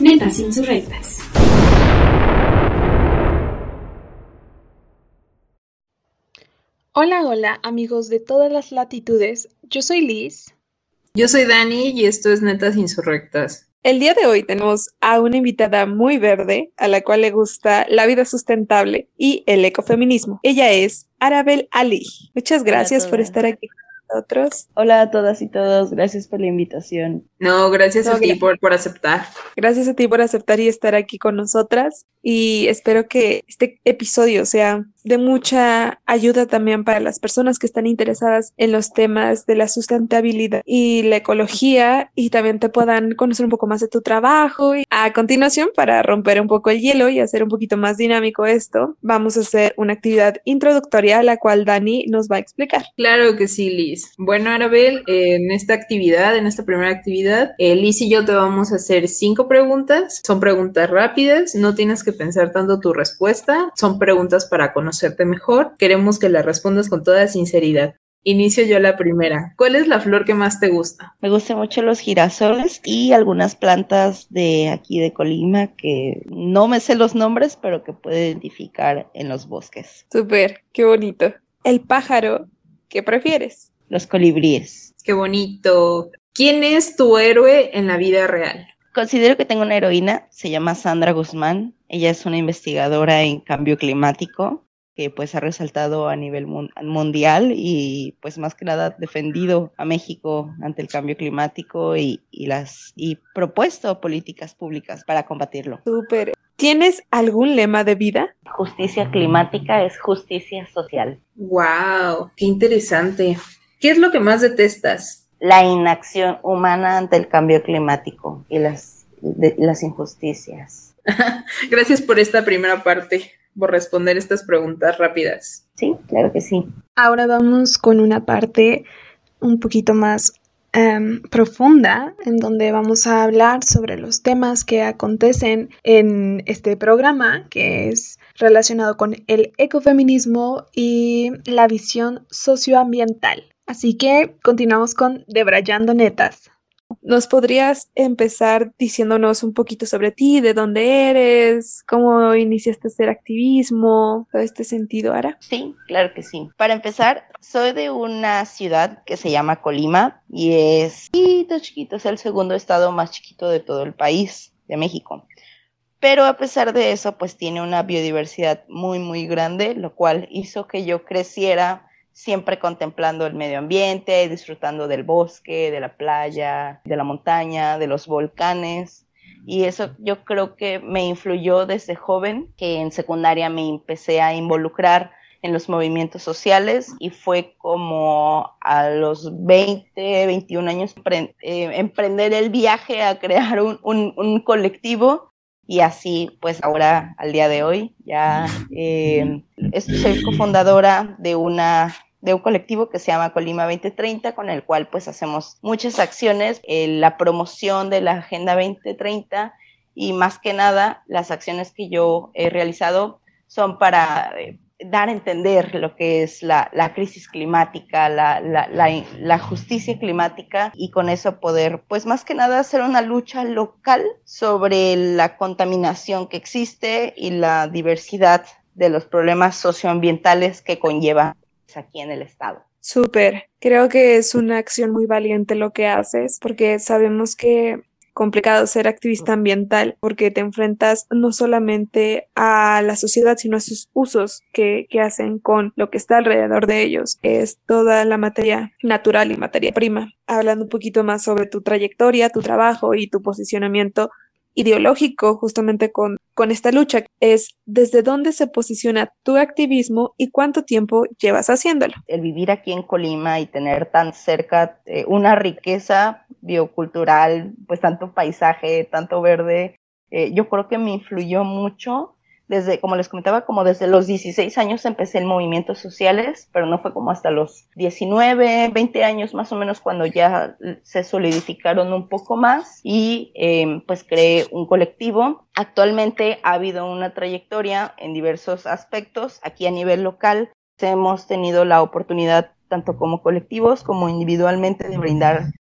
Netas insurrectas. Hola, hola, amigos de todas las latitudes. Yo soy Liz. Yo soy Dani y esto es Netas Insurrectas. El día de hoy tenemos a una invitada muy verde, a la cual le gusta la vida sustentable y el ecofeminismo. Ella es Arabel Ali. Muchas gracias por estar aquí con Hola a todas y todos, gracias por la invitación. No, gracias a ti por, por aceptar. Gracias a ti por aceptar y estar aquí con nosotras. Y espero que este episodio sea de mucha ayuda también para las personas que están interesadas en los temas de la sustentabilidad y la ecología y también te puedan conocer un poco más de tu trabajo. Y a continuación, para romper un poco el hielo y hacer un poquito más dinámico esto, vamos a hacer una actividad introductoria a la cual Dani nos va a explicar. Claro que sí, Liz. Bueno, Arabel, en esta actividad, en esta primera actividad, eh, Liz y yo te vamos a hacer cinco preguntas. Son preguntas rápidas, no tienes que pensar tanto tu respuesta, son preguntas para conocer conocerte mejor, queremos que la respondas con toda sinceridad. Inicio yo la primera. ¿Cuál es la flor que más te gusta? Me gustan mucho los girasoles y algunas plantas de aquí de Colima que no me sé los nombres, pero que puedo identificar en los bosques. Súper, qué bonito. El pájaro, ¿qué prefieres? Los colibríes. Qué bonito. ¿Quién es tu héroe en la vida real? Considero que tengo una heroína, se llama Sandra Guzmán. Ella es una investigadora en cambio climático que pues ha resaltado a nivel mundial y pues más que nada defendido a México ante el cambio climático y, las y propuesto políticas públicas para combatirlo. Súper. ¿Tienes algún lema de vida? Justicia climática es justicia social. Wow, qué interesante. ¿Qué es lo que más detestas? La inacción humana ante el cambio climático y las, las injusticias. Gracias por esta primera parte por responder estas preguntas rápidas. Sí, claro que sí. Ahora vamos con una parte un poquito más em, profunda en donde vamos a hablar sobre los temas que acontecen en este programa que es relacionado con el ecofeminismo y la visión socioambiental. Así que continuamos con Debrayando Netas. ¿Nos podrías empezar diciéndonos un poquito sobre ti, de dónde eres, cómo iniciaste a hacer activismo, todo este sentido, Ara? Sí, claro que sí. Para empezar, soy de una ciudad que se llama Colima y es chiquito, chiquito, es el segundo estado más chiquito de todo el país, de México. Pero a pesar de eso, pues tiene una biodiversidad muy, muy grande, lo cual hizo que yo creciera siempre contemplando el medio ambiente, disfrutando del bosque, de la playa, de la montaña, de los volcanes. Y eso yo creo que me influyó desde joven, que en secundaria me empecé a involucrar en los movimientos sociales y fue como a los 20, 21 años eh, emprender el viaje a crear un, un, colectivo y así pues ahora al día de hoy ya eh, soy cofundadora de una de un colectivo que se llama Colima 2030, con el cual pues hacemos muchas acciones, eh, la promoción de la Agenda 2030 y más que nada las acciones que yo he realizado son para eh, dar a entender lo que es la, crisis climática, la, la, justicia climática y con eso poder, pues más que nada, hacer una lucha local sobre la contaminación que existe y la diversidad de los problemas socioambientales que conlleva aquí en el estado. Súper, creo que es una acción muy valiente lo que haces porque sabemos que complicado ser activista ambiental porque te enfrentas no solamente a la sociedad, sino a sus usos que, que, hacen con lo que está alrededor de ellos. Es toda la materia natural y materia prima. Hablando un poquito más sobre tu trayectoria, tu trabajo y tu posicionamiento ideológico justamente con, con esta lucha es desde dónde se posiciona tu activismo y cuánto tiempo llevas haciéndolo. El vivir aquí en Colima y tener tan cerca eh, una riqueza biocultural, pues tanto paisaje, tanto verde, eh, yo creo que me influyó mucho desde, como les comentaba, como desde los 16 años empecé en movimientos sociales, pero no fue como hasta los 19, 20 años más o menos cuando ya se solidificaron un poco más y em, pues creé un colectivo. Actualmente ha habido una trayectoria en diversos aspectos. Aquí a nivel local hemos tenido la oportunidad tanto como colectivos como individualmente de brindar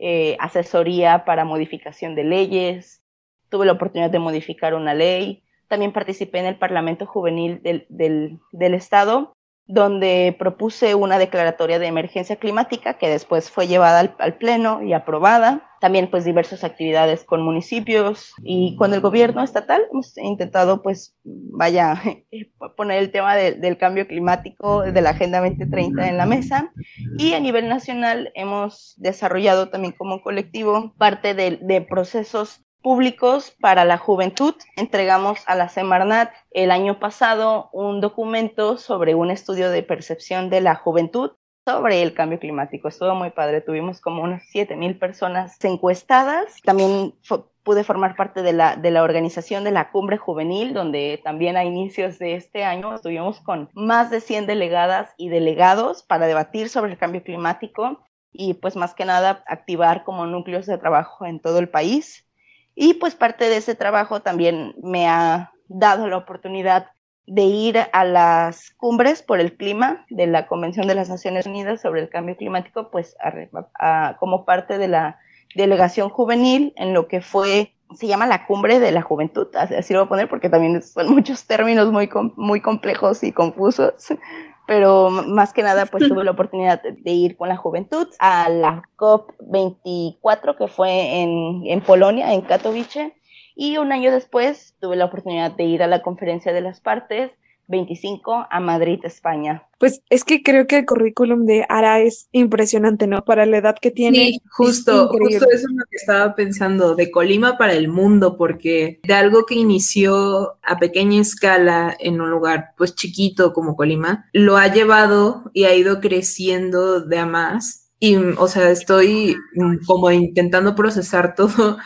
eh, asesoría para modificación de leyes, tuve la oportunidad de modificar una ley, también participé en el Parlamento Juvenil del, del, Estado donde propuse una declaratoria de emergencia climática que después fue llevada al, pleno y aprobada. También pues diversas actividades con municipios y con el gobierno estatal. Hemos intentado pues vaya poner el tema del cambio climático de la Agenda 2030 en la mesa y a nivel nacional hemos desarrollado también como colectivo parte de, de procesos públicos para la juventud. Entregamos a la Semarnat el año pasado un documento sobre un estudio de percepción de la juventud sobre el cambio climático. Estuvo muy padre. Tuvimos como unas 7.000 personas encuestadas. También pude formar parte de la, de la organización de la Cumbre Juvenil, donde también a inicios de este año estuvimos con más de 100 delegadas y delegados para debatir sobre el cambio climático y pues más que nada activar como núcleos de trabajo en todo el país. Y pues parte de ese trabajo también me ha dado la oportunidad de ir a las cumbres por el clima de la Convención de las Naciones Unidas sobre el Cambio Climático, pues como parte de la delegación juvenil en lo que fue, se llama la cumbre de la juventud, así lo voy a poner porque también son muchos términos muy, muy complejos y confusos, pero más que nada pues tuve la oportunidad de ir con la juventud a la COP24 que fue en, en Polonia, en Katowice, y un año después tuve la oportunidad de ir a la conferencia de las partes 25 a Madrid, España. Pues es que creo que el currículum de Ara es impresionante, ¿no? Para la edad que tiene. Sí, justo, justo eso es lo que estaba pensando, de Colima para el mundo, porque de algo que inició a pequeña escala en un lugar pues chiquito como Colima, lo ha llevado y ha ido creciendo de a más. Y, o sea, estoy como intentando procesar todo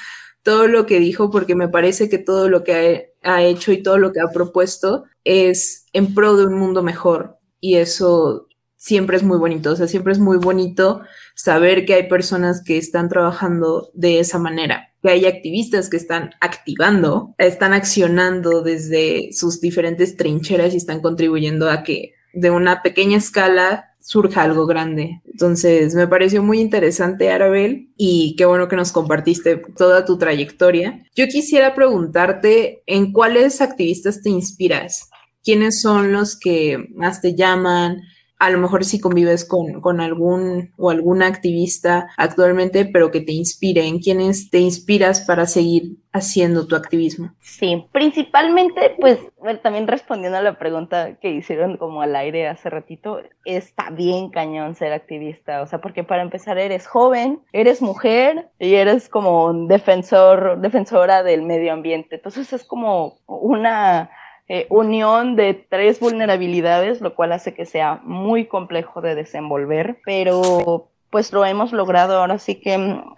todo lo que dijo porque me parece que todo lo que ha, hecho y todo lo que ha propuesto es en pro de un mundo mejor. Y eso siempre es muy bonito, o sea, siempre es muy bonito saber que hay personas que están trabajando de esa manera, que hay activistas que están activando, están accionando desde sus diferentes trincheras y están contribuyendo a que de una pequeña escala surja algo grande. Entonces, me pareció muy interesante, Arabel, y qué bueno que nos compartiste toda tu trayectoria. Yo quisiera preguntarte, ¿en cuáles activistas te inspiras? ¿Quiénes son los que más te llaman? A lo mejor si convives con, con, algún o alguna activista actualmente, pero que te inspire, en quiénes te inspiras para seguir haciendo tu activismo. Sí, principalmente, pues también respondiendo a la pregunta que hicieron como al aire hace ratito, está bien cañón ser activista, o sea, porque para empezar eres joven, eres mujer y eres como defensor, defensora del medio ambiente, entonces es como una eh, unión de tres vulnerabilidades, lo cual hace que sea muy complejo de desenvolver, pero pues lo hemos logrado. Ahora sí que mm,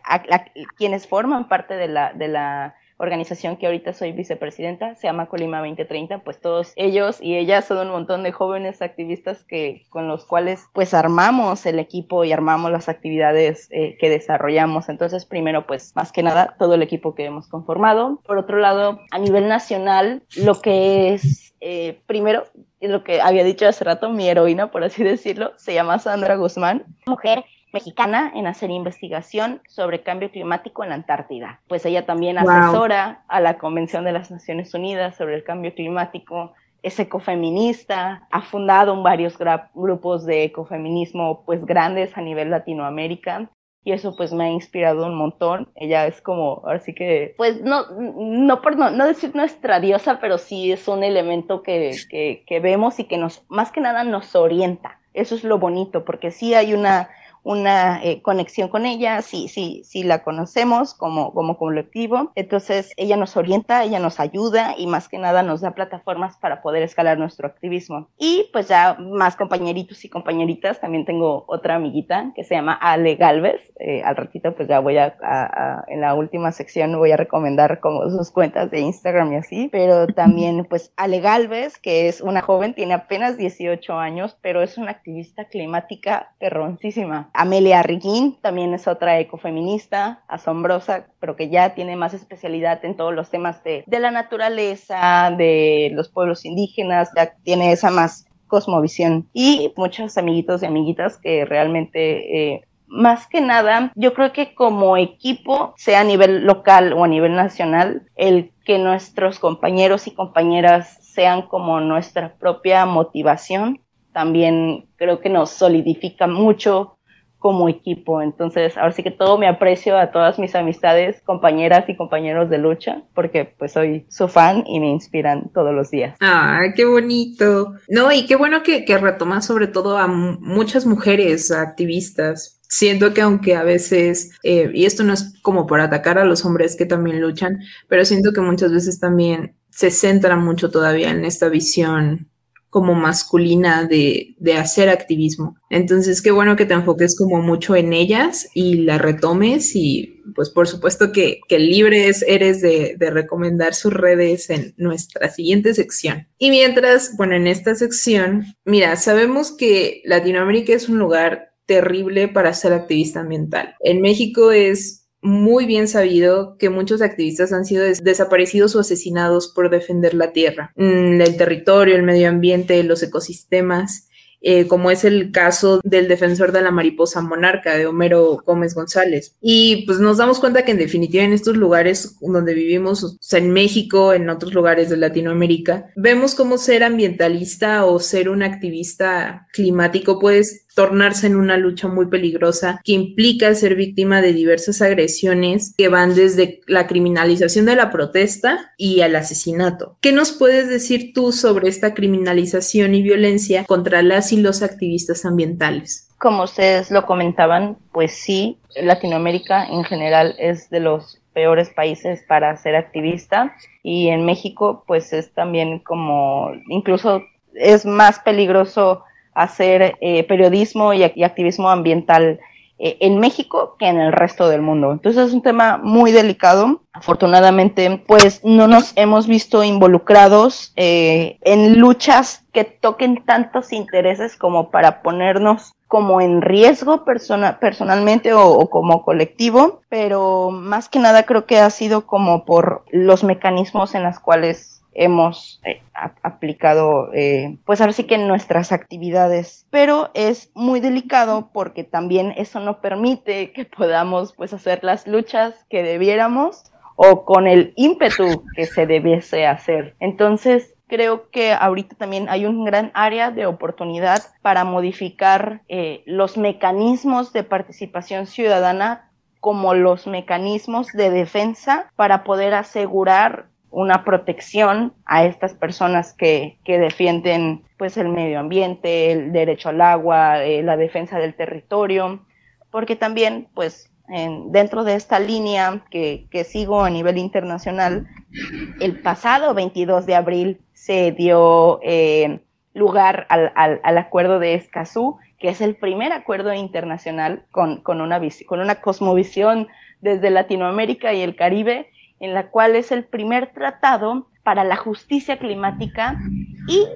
quienes forman parte de la, de la organización que ahorita soy vicepresidenta, se llama Colima 2030, pues todos ellos y ellas son un montón de jóvenes activistas que con los cuales pues armamos el equipo y armamos las actividades eh, que desarrollamos. Entonces, primero pues más que nada todo el equipo que hemos conformado. Por otro lado, a nivel nacional, lo que es eh, primero, lo que había dicho hace rato, mi heroína, por así decirlo, se llama Sandra Guzmán, mujer mexicana en hacer investigación sobre cambio climático en la Antártida. Pues ella también asesora a la Convención de las Naciones Unidas sobre el cambio climático, es ecofeminista, ha fundado varios grupos de ecofeminismo pues grandes a nivel Latinoamérica y eso pues me ha inspirado un montón. Ella es como, ahora sí que, pues no, no por no, decir nuestra diosa, pero sí es un elemento que, que, que, vemos y que nos, más que nada nos orienta. Eso es lo bonito, porque sí hay una una eh, conexión con ella, sí, sí, sí la conocemos como, como colectivo. Entonces, ella nos orienta, ella nos ayuda y más que nada nos da plataformas para poder escalar nuestro activismo. Y pues ya más compañeritos y compañeritas, también tengo otra amiguita que se llama Ale Galvez. Eh, al ratito pues ya voy a, en la última sección voy a recomendar como sus cuentas de Instagram y así, pero también pues Ale Galvez, que es una joven, tiene apenas 18 años, pero es una activista climática perroncísima Amelia Riguín también es otra ecofeminista asombrosa, pero que ya tiene más especialidad en todos los temas de, la naturaleza, de los pueblos indígenas, ya tiene esa más cosmovisión. Y muchos amiguitos y amiguitas que realmente eh, más que nada, yo creo que como equipo, sea a nivel local o a nivel nacional, el que nuestros compañeros y compañeras sean como nuestra propia motivación, también creo que nos solidifica mucho como equipo. Entonces, ahora sí que todo me aprecio a todas mis amistades, compañeras y compañeros de lucha, porque pues soy su fan y me inspiran todos los días. Ah, qué bonito. No, y qué bueno que, que retomas sobre todo a muchas mujeres activistas. Siento que aunque a veces, eh, y esto no es como por atacar a los hombres que también luchan, pero siento que muchas veces también se centra mucho todavía en esta visión como masculina de, de, hacer activismo. Entonces, qué bueno que te enfoques como mucho en ellas y la retomes y pues por supuesto que, que libre eres de, de, recomendar sus redes en nuestra siguiente sección. Y mientras, bueno, en esta sección, mira, sabemos que Latinoamérica es un lugar terrible para ser activista ambiental. En México es muy bien sabido que muchos activistas han sido desaparecidos o asesinados por defender la tierra, mm, el territorio, el medio ambiente, los ecosistemas. Eh, como es el caso del defensor de la mariposa monarca, de Homero Gómez González. Y pues nos damos cuenta que en definitiva en estos lugares donde vivimos, o sea, en México, en otros lugares de Latinoamérica, vemos cómo ser ambientalista o ser un activista climático pues tornarse en una lucha muy peligrosa que implica ser víctima de diversas agresiones que van desde la criminalización de la protesta y al asesinato. ¿Qué nos puedes decir tú sobre esta criminalización y violencia contra las y los activistas ambientales? Como ustedes lo comentaban, pues sí, Latinoamérica en general es de los peores países para ser activista y en México pues es también como incluso es más peligroso hacer eh, periodismo y, activismo ambiental eh, en México que en el resto del mundo. Entonces es un tema muy delicado. Afortunadamente, pues no nos hemos visto involucrados eh, en luchas que toquen tantos intereses como para ponernos como en riesgo personalmente o, como colectivo, pero más que nada creo que ha sido como por los mecanismos en los cuales hemos eh, aplicado, eh, pues ahora sí que en nuestras actividades, pero es muy delicado porque también eso no permite que podamos pues hacer las luchas que debiéramos o con el ímpetu que se debiese hacer. Entonces, creo que ahorita también hay un gran área de oportunidad para modificar eh, los mecanismos de participación ciudadana como los mecanismos de defensa para poder asegurar una protección a estas personas que, que, defienden pues el medio ambiente, el derecho al agua, eh, la defensa del territorio, porque también pues en, dentro de esta línea que, que, sigo a nivel internacional, el pasado 22 de abril se dio eh, lugar al, al, al, acuerdo de Escazú, que es el primer acuerdo internacional con, con, una, con una cosmovisión desde Latinoamérica y el Caribe en la cual es el primer tratado para la justicia climática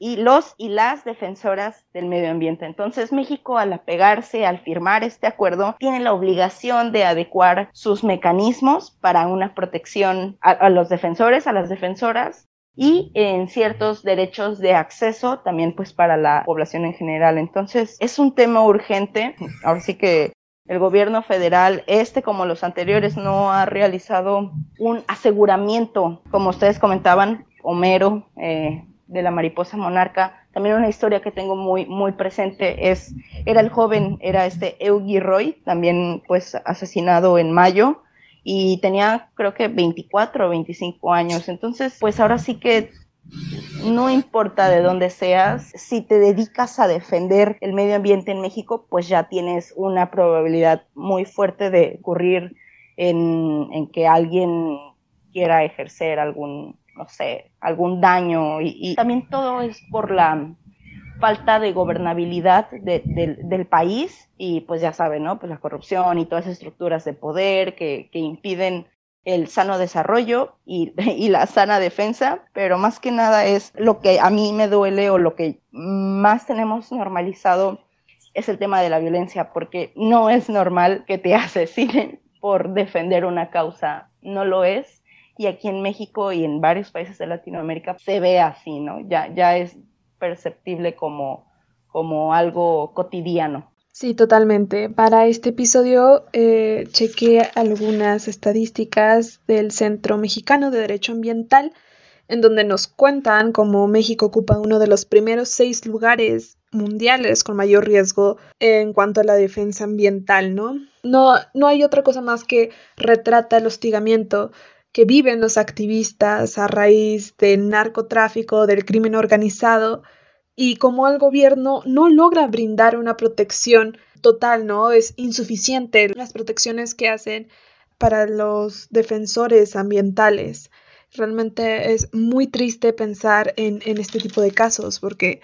y, los y las defensoras del medio ambiente. Entonces México al apegarse, al firmar este acuerdo, tiene la obligación de adecuar sus mecanismos para una protección a, los defensores, a las defensoras y en ciertos derechos de acceso también pues para la población en general. Entonces es un tema urgente, ahora sí que el gobierno federal, este como los anteriores, no ha realizado un aseguramiento, como ustedes comentaban, Homero eh, de la mariposa monarca. También una historia que tengo muy, muy presente es, era el joven, era este Eugi Roy, también pues asesinado en mayo y tenía creo que 24 o 25 años. Entonces, pues ahora sí que no importa de dónde seas, si te dedicas a defender el medio ambiente en México, pues ya tienes una probabilidad muy fuerte de ocurrir en, que alguien quiera ejercer algún, no sé, algún daño. Y, también todo es por la falta de gobernabilidad del país y pues ya saben, ¿no? Pues la corrupción y todas esas estructuras de poder que, que impiden el sano desarrollo y, y, la sana defensa, pero más que nada es lo que a mí me duele o lo que más tenemos normalizado es el tema de la violencia, porque no es normal que te asesinen por defender una causa, no lo es, y aquí en México y en varios países de Latinoamérica se ve así, ¿no? Ya, ya es perceptible como, como algo cotidiano. Sí, totalmente. Para este episodio eh, chequé algunas estadísticas del Centro Mexicano de Derecho Ambiental, en donde nos cuentan cómo México ocupa uno de los primeros seis lugares mundiales con mayor riesgo en cuanto a la defensa ambiental, ¿no? No, no hay otra cosa más que retrata el hostigamiento que viven los activistas a raíz del narcotráfico, del crimen organizado y como el gobierno no logra brindar una protección total, ¿no? Es insuficiente las protecciones que hacen para los defensores ambientales. Realmente es muy triste pensar en, en este tipo de casos porque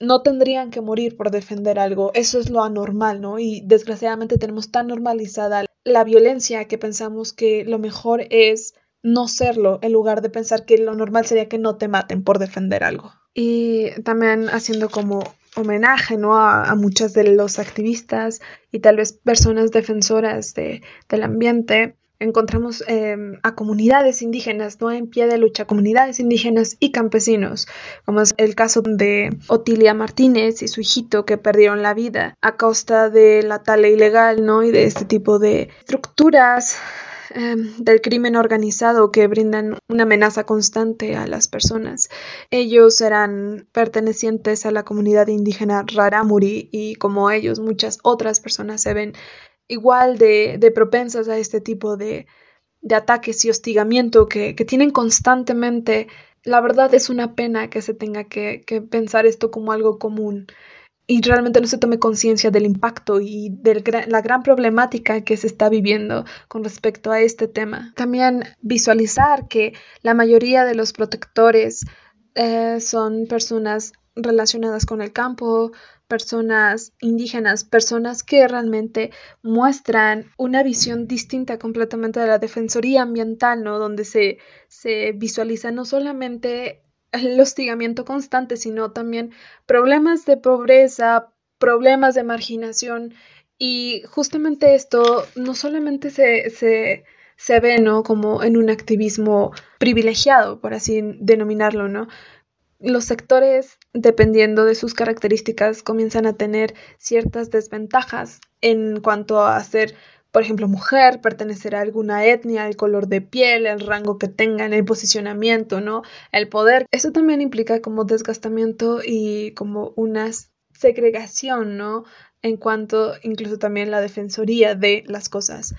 no tendrían que morir por defender algo. Eso es lo anormal, ¿no? Y desgraciadamente tenemos tan normalizada la violencia que pensamos que lo mejor es no serlo, en lugar de pensar que lo normal sería que no te maten por defender algo. Y también haciendo como homenaje ¿no? a, a muchas de los activistas y tal vez personas defensoras de, del ambiente, encontramos eh, a comunidades indígenas, no en pie de lucha, comunidades indígenas y campesinos, como es el caso de Otilia Martínez y su hijito que perdieron la vida a costa de la tala ilegal, ¿no? Y de este tipo de estructuras Em, del crimen organizado que brindan una amenaza constante a las personas. Ellos eran pertenecientes a la comunidad indígena Raramuri y como ellos muchas otras personas se ven igual de, propensas a este tipo de, ataques y hostigamiento que, tienen constantemente. La verdad es una pena que se tenga que pensar esto como algo común y realmente no se tome conciencia del impacto y de la gran problemática que se está viviendo con respecto a este tema. También visualizar que la mayoría de los protectores eh, son personas relacionadas con el campo, personas indígenas, personas que realmente muestran una visión distinta completamente de la defensoría ambiental, ¿no? Donde se, se visualiza no solamente el hostigamiento constante, sino también problemas de pobreza, problemas de marginación. Y justamente esto no solamente se, se, se ve, ¿no? Como en un activismo privilegiado, por así denominarlo, ¿no? Los sectores, dependiendo de sus características, comienzan a tener ciertas desventajas en cuanto a ser por ejemplo, mujer, pertenecer a alguna etnia, el color de piel, el rango que tengan, el posicionamiento, ¿no? El poder. Eso también implica como desgastamiento y como una segregación, ¿no? En cuanto incluso también la defensoría de las cosas.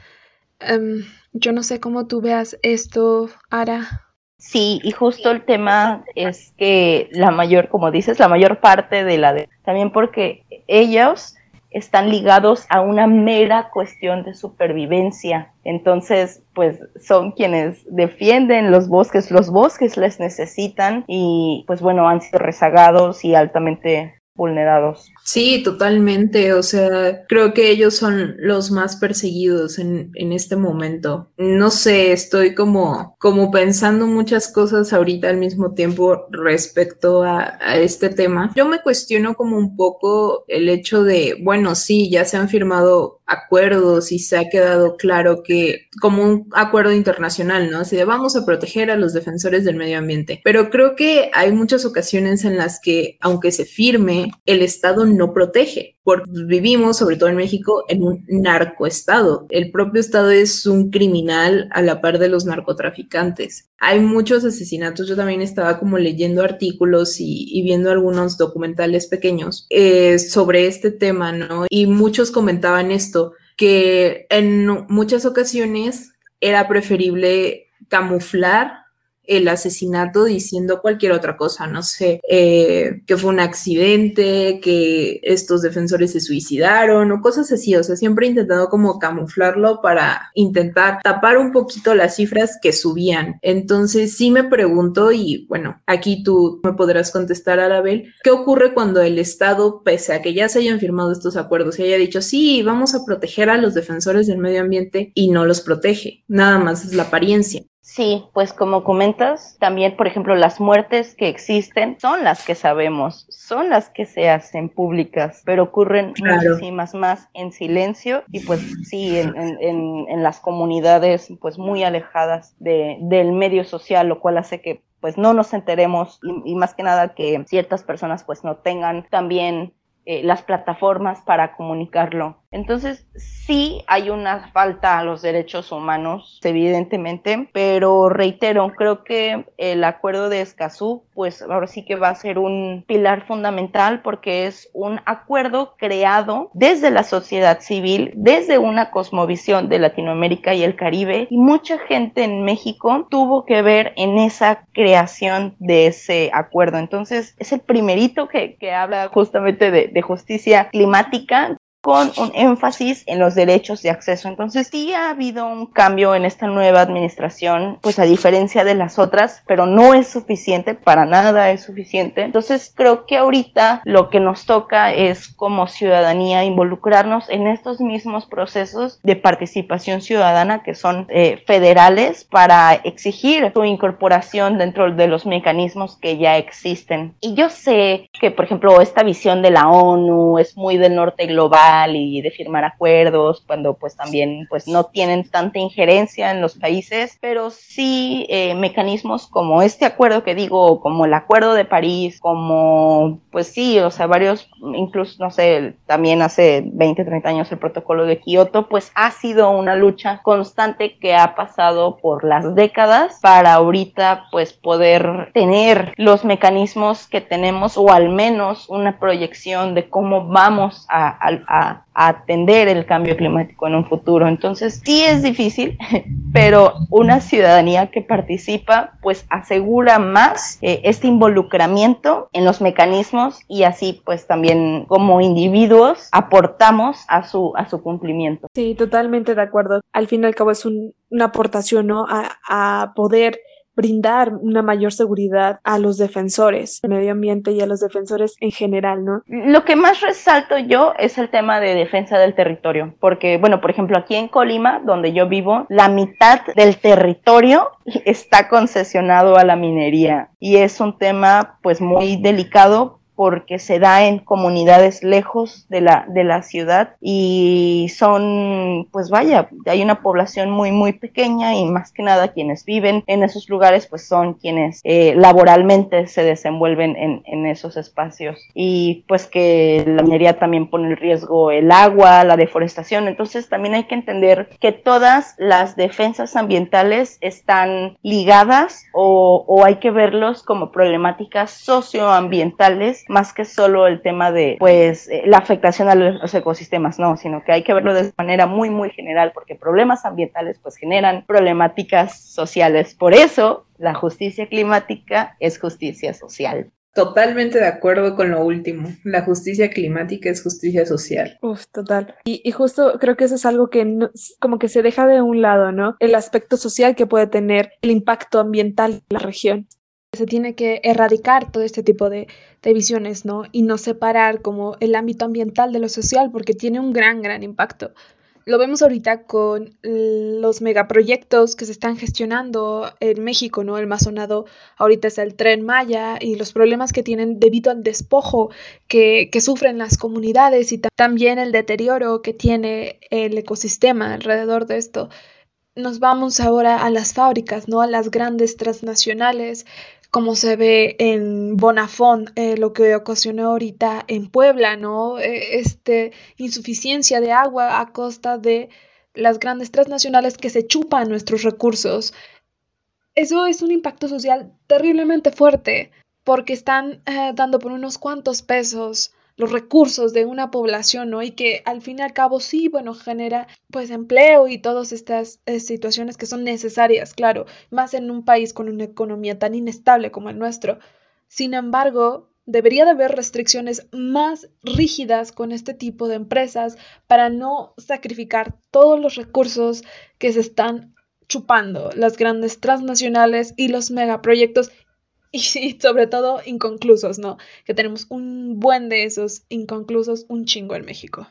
Um, yo no sé cómo tú veas esto, Ara. Sí, y justo el tema es que la mayor, como dices, la mayor parte de la... De, también porque ellos están ligados a una mera cuestión de supervivencia. Entonces, pues son quienes defienden los bosques, los bosques les necesitan y pues bueno, han sido rezagados y altamente vulnerados. Sí, totalmente. O sea, creo que ellos son los más perseguidos en, en, este momento. No sé, estoy como, como pensando muchas cosas ahorita al mismo tiempo respecto a, a este tema. Yo me cuestiono como un poco el hecho de, bueno, sí, ya se han firmado acuerdos y se ha quedado claro que como un acuerdo internacional, ¿no? Así de vamos a proteger a los defensores del medio ambiente. Pero creo que hay muchas ocasiones en las que, aunque se firme, el Estado no protege, porque vivimos, sobre todo en México, en un narcoestado. El propio Estado es un criminal a la par de los narcotraficantes. Hay muchos asesinatos, yo también estaba como leyendo artículos y, viendo algunos documentales pequeños eh, sobre este tema, ¿no? Y muchos comentaban esto, que en muchas ocasiones era preferible camuflar el asesinato diciendo cualquier otra cosa, no sé, eh, que fue un accidente, que estos defensores se suicidaron o cosas así, o sea, siempre he intentado como camuflarlo para intentar tapar un poquito las cifras que subían. Entonces sí me pregunto y bueno, aquí tú me podrás contestar, Arabel, ¿qué ocurre cuando el Estado, pese a que ya se hayan firmado estos acuerdos y haya dicho, sí, vamos a proteger a los defensores del medio ambiente y no los protege? Nada más es la apariencia. Sí, pues como comentas, también, por ejemplo, las muertes que existen son las que sabemos, son las que se hacen públicas, pero ocurren claro. muchísimas más en silencio y pues sí, en, en, en las comunidades pues muy alejadas de, del medio social, lo cual hace que pues no nos enteremos y, y más que nada que ciertas personas pues no tengan también eh, las plataformas para comunicarlo. Entonces, sí hay una falta a los derechos humanos, evidentemente, pero reitero, creo que el acuerdo de Escazú, pues ahora sí que va a ser un pilar fundamental porque es un acuerdo creado desde la sociedad civil, desde una cosmovisión de Latinoamérica y el Caribe, y mucha gente en México tuvo que ver en esa creación de ese acuerdo. Entonces, es el primerito que, que habla justamente de, de justicia climática con un énfasis en los derechos de acceso. Entonces sí ha habido un cambio en esta nueva administración, pues a diferencia de las otras, pero no es suficiente, para nada es suficiente. Entonces creo que ahorita lo que nos toca es como ciudadanía involucrarnos en estos mismos procesos de participación ciudadana que son eh, federales para exigir su incorporación dentro de los mecanismos que ya existen. Y yo sé que, por ejemplo, esta visión de la ONU es muy del norte global, y de firmar acuerdos cuando pues también pues no tienen tanta injerencia en los países, pero sí eh, mecanismos como este acuerdo que digo, como el acuerdo de París, como pues sí, o sea, varios, incluso no sé, también hace 20, 30 años el protocolo de Kioto, pues ha sido una lucha constante que ha pasado por las décadas para ahorita pues poder tener los mecanismos que tenemos o al menos una proyección de cómo vamos a atender el cambio climático en un futuro. Entonces, sí es difícil, pero una ciudadanía que participa, pues asegura más eh, este involucramiento en los mecanismos y así, pues también como individuos aportamos a su, a su cumplimiento. Sí, totalmente de acuerdo. Al fin y al cabo es una aportación, ¿no? A, a poder brindar una mayor seguridad a los defensores del medio ambiente y a los defensores en general, ¿no? Lo que más resalto yo es el tema de defensa del territorio, porque, bueno, por ejemplo, aquí en Colima, donde yo vivo, la mitad del territorio está concesionado a la minería y es un tema pues muy delicado porque se da en comunidades lejos de la, de la ciudad y son, pues vaya, hay una población muy, muy pequeña y más que nada quienes viven en esos lugares, pues son quienes eh, laboralmente se desenvuelven en, en esos espacios. Y pues que la minería también pone en riesgo el agua, la deforestación, entonces también hay que entender que todas las defensas ambientales están ligadas o, o hay que verlos como problemáticas socioambientales más que solo el tema de, pues, eh, la afectación a los ecosistemas, no, sino que hay que verlo de manera muy, muy general, porque problemas ambientales, pues, generan problemáticas sociales. Por eso, la justicia climática es justicia social. Totalmente de acuerdo con lo último. La justicia climática es justicia social. Uf, total. Y, y justo creo que eso es algo que como que se deja de un lado, ¿no? El aspecto social que puede tener el impacto ambiental en la región. Se tiene que erradicar todo este tipo de, de visiones, ¿no? Y no separar como el ámbito ambiental de lo social porque tiene un gran, gran impacto. Lo vemos ahorita con los megaproyectos que se están gestionando en México, ¿no? El más sonado ahorita es el tren Maya y los problemas que tienen debido al despojo que, que sufren las comunidades y también el deterioro que tiene el ecosistema alrededor de esto. Nos vamos ahora a las fábricas, ¿no? A las grandes transnacionales como se ve en Bonafont, eh, lo que ocasionó ahorita en Puebla, ¿no? Eh, este, insuficiencia de agua a costa de las grandes transnacionales que se chupan nuestros recursos. Eso es un impacto social terriblemente fuerte porque están eh, dando por unos cuantos pesos los recursos de una población, ¿no? Y que al fin y al cabo sí, bueno, genera pues empleo y todas estas eh, situaciones que son necesarias, claro, más en un país con una economía tan inestable como el nuestro. Sin embargo, debería de haber restricciones más rígidas con este tipo de empresas para no sacrificar todos los recursos que se están chupando las grandes transnacionales y los megaproyectos y sobre todo inconclusos, ¿no? Que tenemos un buen de esos inconclusos, un chingo en México.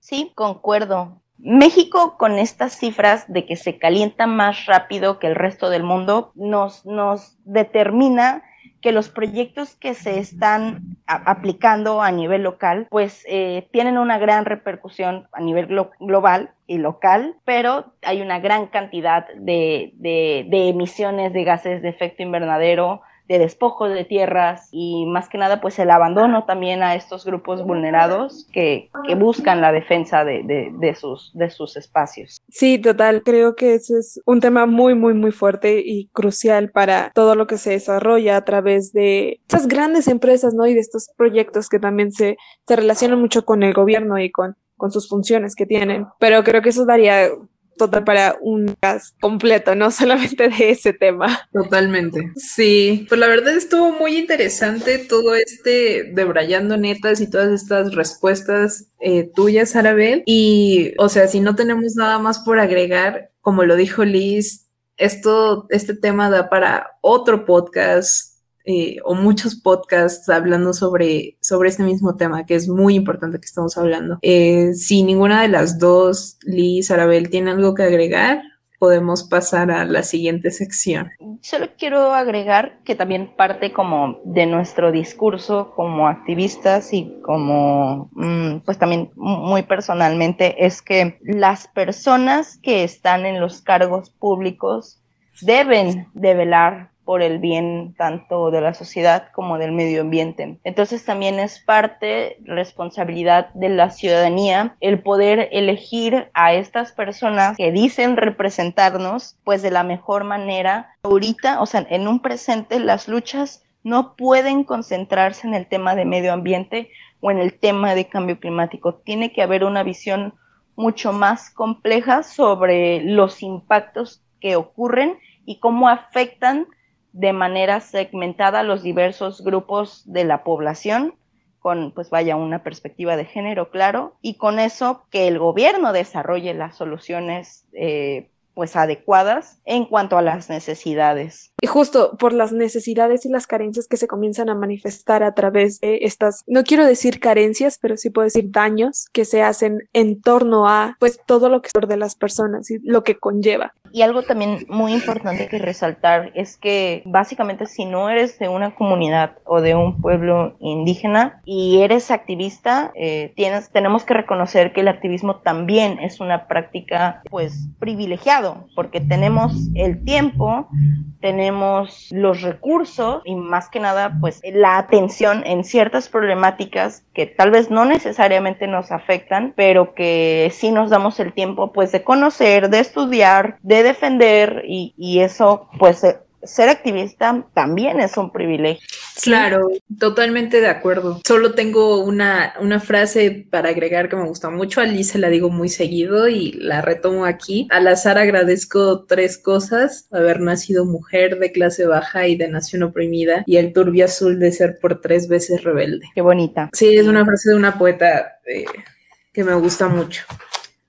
Sí, concuerdo. México con estas cifras de que se calienta más rápido que el resto del mundo nos, nos determina que los proyectos que se están aplicando a nivel local, pues eh, tienen una gran repercusión a nivel global y local, pero hay una gran cantidad de, de emisiones de gases de efecto invernadero, de despojo de tierras y más que nada pues el abandono también a estos grupos vulnerados que, que buscan la defensa de, de, de, sus, de sus espacios. Sí, total, creo que ese es un tema muy, muy, muy fuerte y crucial para todo lo que se desarrolla a través de estas grandes empresas, ¿no? Y de estos proyectos que también se, se relacionan mucho con el gobierno y con, con sus funciones que tienen. Pero creo que eso daría total para un cast completo, no solamente de ese tema. Totalmente. Sí, pues la verdad estuvo muy interesante todo este debrayando netas y todas estas respuestas eh, tuyas, Arabel. Y, o sea, si no tenemos nada más por agregar, como lo dijo Liz, esto, este tema da para otro podcast eh, o muchos podcasts hablando sobre, sobre este mismo tema, que es muy importante que estamos hablando. Eh, si ninguna de las dos, Liz, Arabel, tiene algo que agregar, podemos pasar a la siguiente sección. Solo quiero agregar que también parte como de nuestro discurso como activistas y como, mm, pues también muy personalmente, es que las personas que están en los cargos públicos deben de velar por el bien tanto de la sociedad como del medio ambiente. Entonces también es parte responsabilidad de la ciudadanía el poder elegir a estas personas que dicen representarnos pues de la mejor manera. Ahorita, o sea, en un presente las luchas no pueden concentrarse en el tema de medio ambiente o en el tema de cambio climático. Tiene que haber una visión mucho más compleja sobre los impactos que ocurren y cómo afectan de manera segmentada los diversos grupos de la población con, pues vaya, una perspectiva de género claro y con eso que el gobierno desarrolle las soluciones eh, pues adecuadas en cuanto a las necesidades. Y justo por las necesidades y las carencias que se comienzan a manifestar a través de estas, no quiero decir carencias, pero sí puedo decir daños que se hacen en torno a pues todo lo que es de las personas y lo que conlleva. Y algo también muy importante que resaltar es que básicamente si no eres de una comunidad o de un pueblo indígena y eres activista, eh, tienes, tenemos que reconocer que el activismo también es una práctica pues privilegiada porque tenemos el tiempo, tenemos los recursos y más que nada, pues la atención en ciertas problemáticas que tal vez no necesariamente nos afectan, pero que sí nos damos el tiempo, pues, de conocer, de estudiar, de defender y, y eso, pues, ser activista también es un privilegio. Claro, totalmente de acuerdo. Solo tengo una, una frase para agregar que me gusta mucho. A Liz se la digo muy seguido y la retomo aquí. Al azar agradezco tres cosas. Haber nacido mujer de clase baja y de nación oprimida y el turbio azul de ser por tres veces rebelde. Qué bonita. Sí, es una frase de una poeta eh, que me gusta mucho.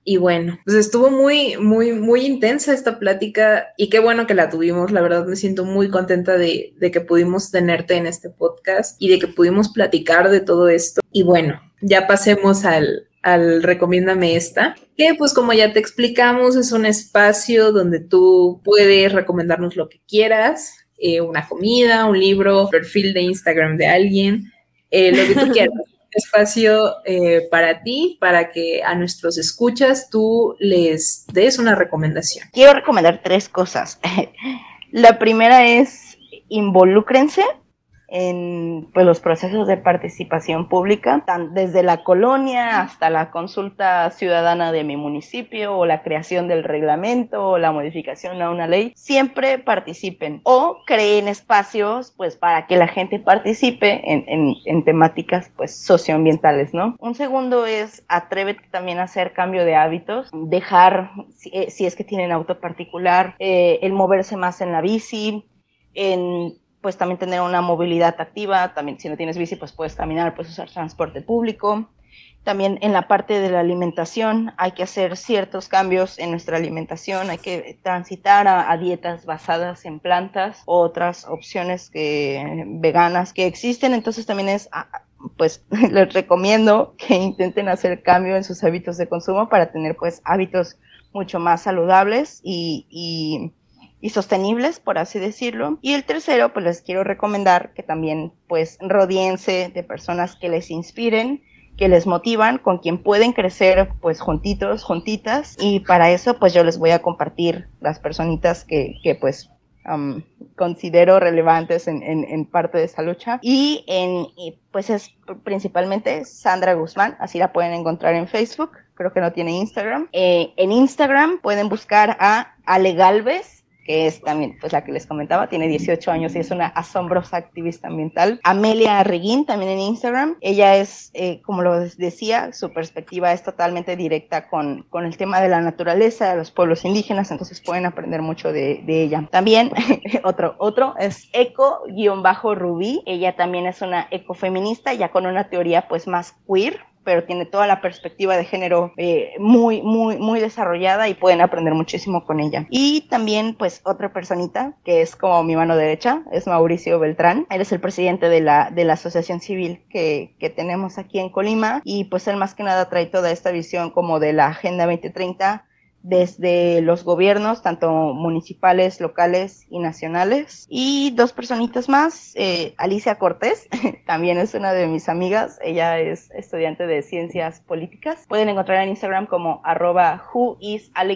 Y bueno, pues estuvo muy, muy, muy intensa esta plática y qué bueno que la tuvimos. La verdad me siento muy contenta de, de, que pudimos tenerte en este podcast y de que pudimos platicar de todo esto. Y bueno, ya pasemos al, al Recomiéndame esta, que pues como ya te explicamos es un espacio donde tú puedes recomendarnos lo que quieras, eh, una comida, un libro, perfil de Instagram de alguien, eh, lo que tú quieras espacio eh, para ti, para que a nuestros escuchas tú les des una recomendación. Quiero recomendar tres cosas. La primera es involúcrense en pues, los procesos de participación pública, desde la colonia hasta la consulta ciudadana de mi municipio o la creación del reglamento o la modificación a una ley, siempre participen o creen espacios pues para que la gente participe en, en, en temáticas pues socioambientales, ¿no? Un segundo es atrévete también a hacer cambio de hábitos, dejar, si, eh, si es que tienen auto particular, eh, el moverse más en la bici, en pues también tener una movilidad activa, también si no tienes bici, pues puedes caminar, puedes usar transporte público. También en la parte de la alimentación hay que hacer ciertos cambios en nuestra alimentación, hay que transitar a, dietas basadas en plantas, otras opciones que, veganas que existen, entonces también es, pues les recomiendo que intenten hacer cambio en sus hábitos de consumo para tener pues hábitos mucho más saludables y y sostenibles, por así decirlo. Y el tercero, pues les quiero recomendar que también pues rodeense de personas que les inspiren, que les motivan, con quien pueden crecer pues juntitos, juntitas. Y para eso pues yo les voy a compartir las personitas que, que pues considero relevantes en, parte de esa lucha. Y, en, pues es principalmente Sandra Guzmán, así la pueden encontrar en Facebook, creo que no tiene Instagram. Eh, en Instagram pueden buscar a Ale Galvez, que es también pues la que les comentaba, tiene 18 años y es una asombrosa activista ambiental. Amelia Reguín, también en Instagram, ella es, eh, como lo decía, su perspectiva es totalmente directa con, con el tema de la naturaleza, de los pueblos indígenas, entonces pueden aprender mucho de, de ella. También otro, otro es Eco-Rubí, ella también es una ecofeminista, ya con una teoría pues más queer, pero tiene toda la perspectiva de género eh, muy, muy, muy desarrollada y pueden aprender muchísimo con ella. Y también, pues, otra personita que es como mi mano derecha, es Mauricio Beltrán. Él es el presidente de la, de la asociación civil que, que tenemos aquí en Colima y pues él más que nada trae toda esta visión como de la Agenda 2030 desde los gobiernos, tanto municipales, locales y nacionales. Y dos personitas más, eh, Alicia Cortés, también es una de mis amigas, ella es estudiante de ciencias políticas. Pueden encontrar en Instagram como arroba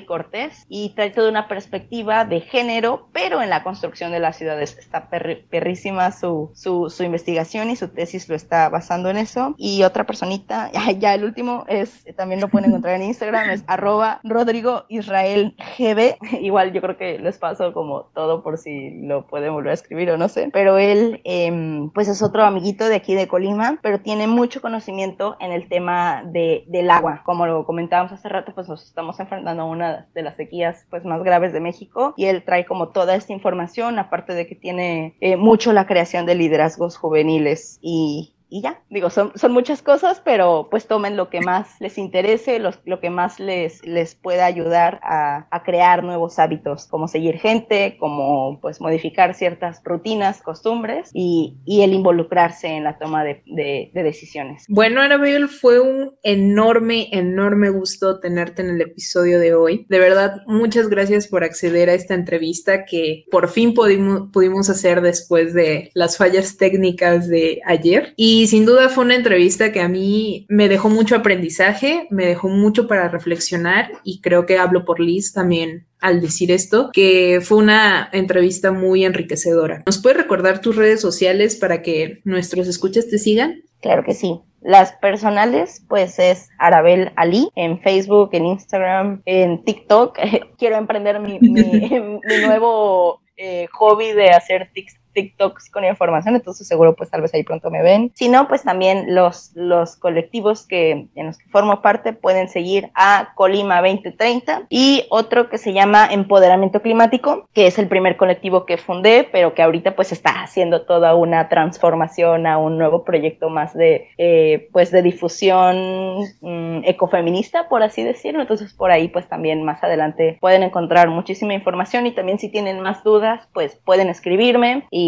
Cortés y trae toda una perspectiva de género, pero en la construcción de las ciudades. Está perrísima su, su, su, investigación y su tesis lo está basando en eso. Y otra personita, ya el último es, también lo pueden encontrar en Instagram, es arroba Rodrigo Israel GB. Igual yo creo que les paso como todo por si lo pueden volver a escribir o no sé. Pero él, em, pues es otro amiguito de aquí de Colima, pero tiene mucho conocimiento en el tema de, del agua. Como lo comentábamos hace rato, pues nos estamos enfrentando a una de las sequías pues más graves de México y él trae como toda esta información, aparte de que tiene eh, mucho la creación de liderazgos juveniles y, y ya, digo, son, son muchas cosas, pero pues tomen lo que más les interese, lo que más les, les pueda ayudar a, a, crear nuevos hábitos, como seguir gente, como pues modificar ciertas rutinas, costumbres y, y el involucrarse en la toma de, de, de decisiones. Bueno, Arabel, fue un enorme, enorme gusto tenerte en el episodio de hoy. De verdad, muchas gracias por acceder a esta entrevista que por fin pudimos, pudimos hacer después de las fallas técnicas de ayer. Y y sin duda fue una entrevista que a mí me dejó mucho aprendizaje, me dejó mucho para reflexionar y creo que hablo por Liz también al decir esto, que fue una entrevista muy enriquecedora. ¿Nos puedes recordar tus redes sociales para que nuestros escuchas te sigan? Claro que sí. Las personales, pues es Arabel Ali en Facebook, en Instagram, en TikTok. Quiero emprender mi, nuevo eh, hobby de hacer TikToks con información, entonces seguro pues tal vez ahí pronto me ven. Si no, pues también los, los colectivos que, en los que formo parte pueden seguir a Colima 2030 y otro que se llama Empoderamiento Climático, que es el primer colectivo que fundé, pero que ahorita pues está haciendo toda una transformación a un nuevo proyecto más de eh, pues de difusión mm, ecofeminista, por así decirlo. Entonces por ahí pues también más adelante pueden encontrar muchísima información y también si tienen más dudas pues pueden escribirme y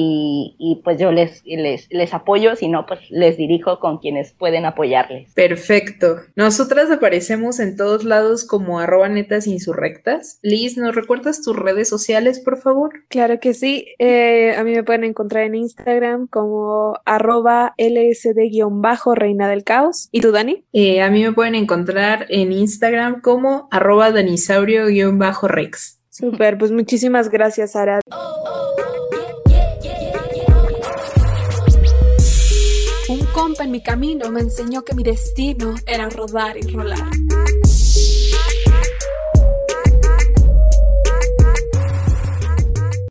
y, pues yo les, les, les apoyo, si no, pues les dirijo con quienes pueden apoyarles. Perfecto. Nosotras aparecemos en todos lados como arroba netas insurrectas. Liz, ¿nos recuerdas tus redes sociales, por favor? Claro que sí. Eh, a mí me pueden encontrar en Instagram como arroba lsd-reina del caos. ¿Y tú, Dani? Eh, a mí me pueden encontrar en Instagram como arroba danisaurio-rex. Super, pues muchísimas gracias, Sara. Un en mi camino me enseñó que mi destino era rodar y rolar.